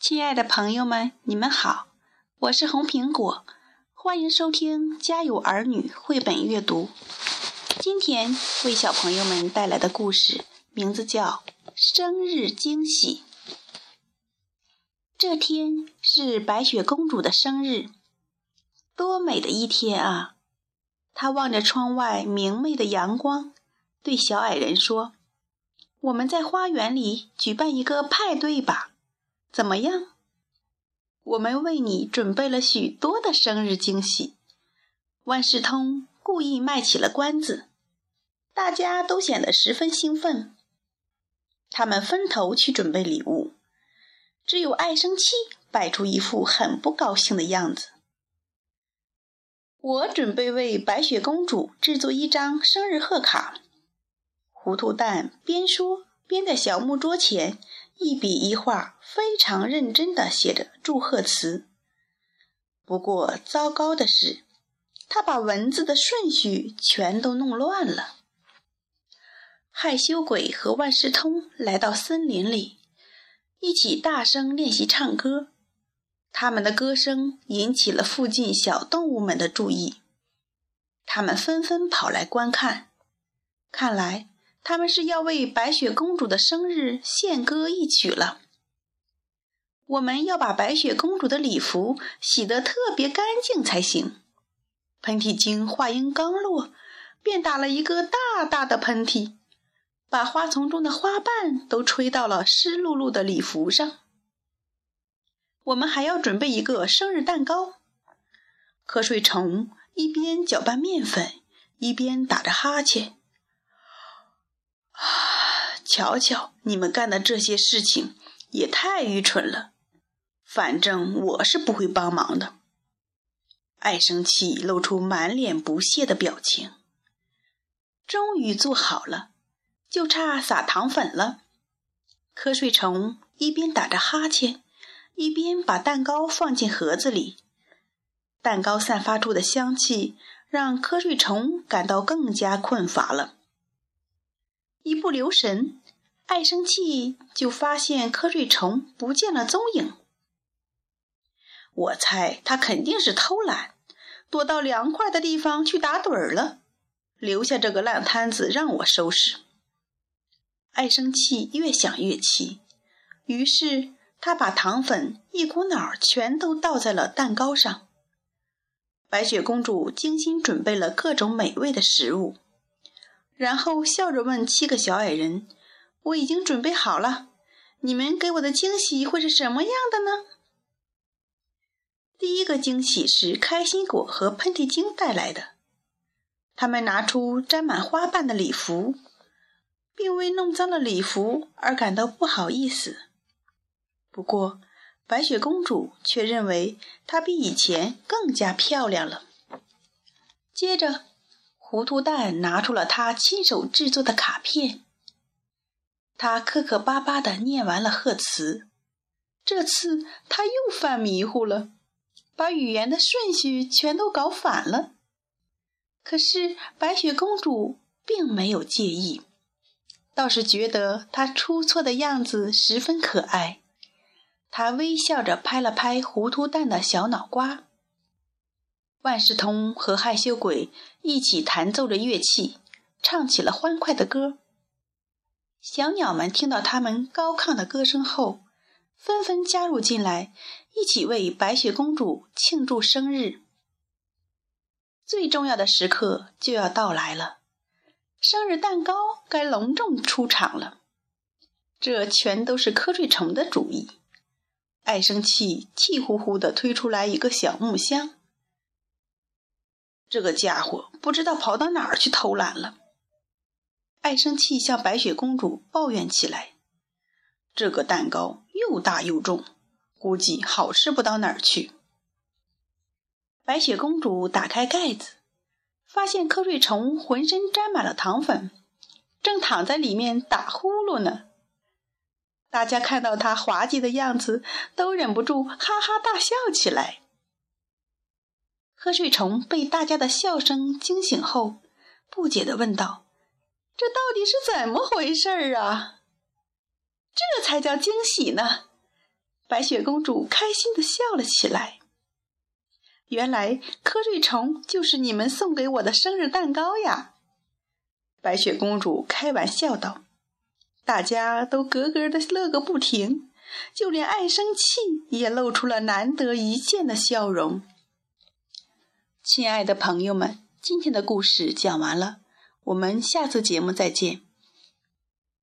亲爱的朋友们，你们好，我是红苹果，欢迎收听《家有儿女》绘本阅读。今天为小朋友们带来的故事名字叫《生日惊喜》。这天是白雪公主的生日，多美的一天啊！她望着窗外明媚的阳光，对小矮人说。我们在花园里举办一个派对吧，怎么样？我们为你准备了许多的生日惊喜。万事通故意卖起了关子，大家都显得十分兴奋。他们分头去准备礼物，只有爱生气摆出一副很不高兴的样子。我准备为白雪公主制作一张生日贺卡。糊涂蛋边说边在小木桌前一笔一画，非常认真地写着祝贺词。不过糟糕的是，他把文字的顺序全都弄乱了。害羞鬼和万事通来到森林里，一起大声练习唱歌。他们的歌声引起了附近小动物们的注意，他们纷纷跑来观看。看来。他们是要为白雪公主的生日献歌一曲了。我们要把白雪公主的礼服洗得特别干净才行。喷嚏精话音刚落，便打了一个大大的喷嚏，把花丛中的花瓣都吹到了湿漉漉的礼服上。我们还要准备一个生日蛋糕。瞌睡虫一边搅拌面粉，一边打着哈欠。啊！瞧瞧，你们干的这些事情也太愚蠢了。反正我是不会帮忙的。爱生气露出满脸不屑的表情。终于做好了，就差撒糖粉了。瞌睡虫一边打着哈欠，一边把蛋糕放进盒子里。蛋糕散发出的香气让瞌睡虫感到更加困乏了。一不留神，爱生气就发现瞌睡虫不见了踪影。我猜他肯定是偷懒，躲到凉快的地方去打盹儿了，留下这个烂摊子让我收拾。爱生气越想越气，于是他把糖粉一股脑全都倒在了蛋糕上。白雪公主精心准备了各种美味的食物。然后笑着问七个小矮人：“我已经准备好了，你们给我的惊喜会是什么样的呢？”第一个惊喜是开心果和喷嚏精带来的。他们拿出沾满花瓣的礼服，并为弄脏了礼服而感到不好意思。不过，白雪公主却认为她比以前更加漂亮了。接着。糊涂蛋拿出了他亲手制作的卡片，他磕磕巴巴地念完了贺词。这次他又犯迷糊了，把语言的顺序全都搞反了。可是白雪公主并没有介意，倒是觉得他出错的样子十分可爱。她微笑着拍了拍糊涂蛋的小脑瓜。万事通和害羞鬼一起弹奏着乐器，唱起了欢快的歌。小鸟们听到他们高亢的歌声后，纷纷加入进来，一起为白雪公主庆祝生日。最重要的时刻就要到来了，生日蛋糕该隆重出场了。这全都是瞌睡虫的主意。爱生气气呼呼地推出来一个小木箱。这个家伙不知道跑到哪儿去偷懒了。爱生气向白雪公主抱怨起来：“这个蛋糕又大又重，估计好吃不到哪儿去。”白雪公主打开盖子，发现瞌睡虫浑身沾满了糖粉，正躺在里面打呼噜呢。大家看到他滑稽的样子，都忍不住哈哈大笑起来。瞌睡虫被大家的笑声惊醒后，不解地问道：“这到底是怎么回事儿啊？这才叫惊喜呢！白雪公主开心地笑了起来。原来瞌睡虫就是你们送给我的生日蛋糕呀！白雪公主开玩笑道。大家都咯咯的乐个不停，就连爱生气也露出了难得一见的笑容。亲爱的朋友们，今天的故事讲完了，我们下次节目再见。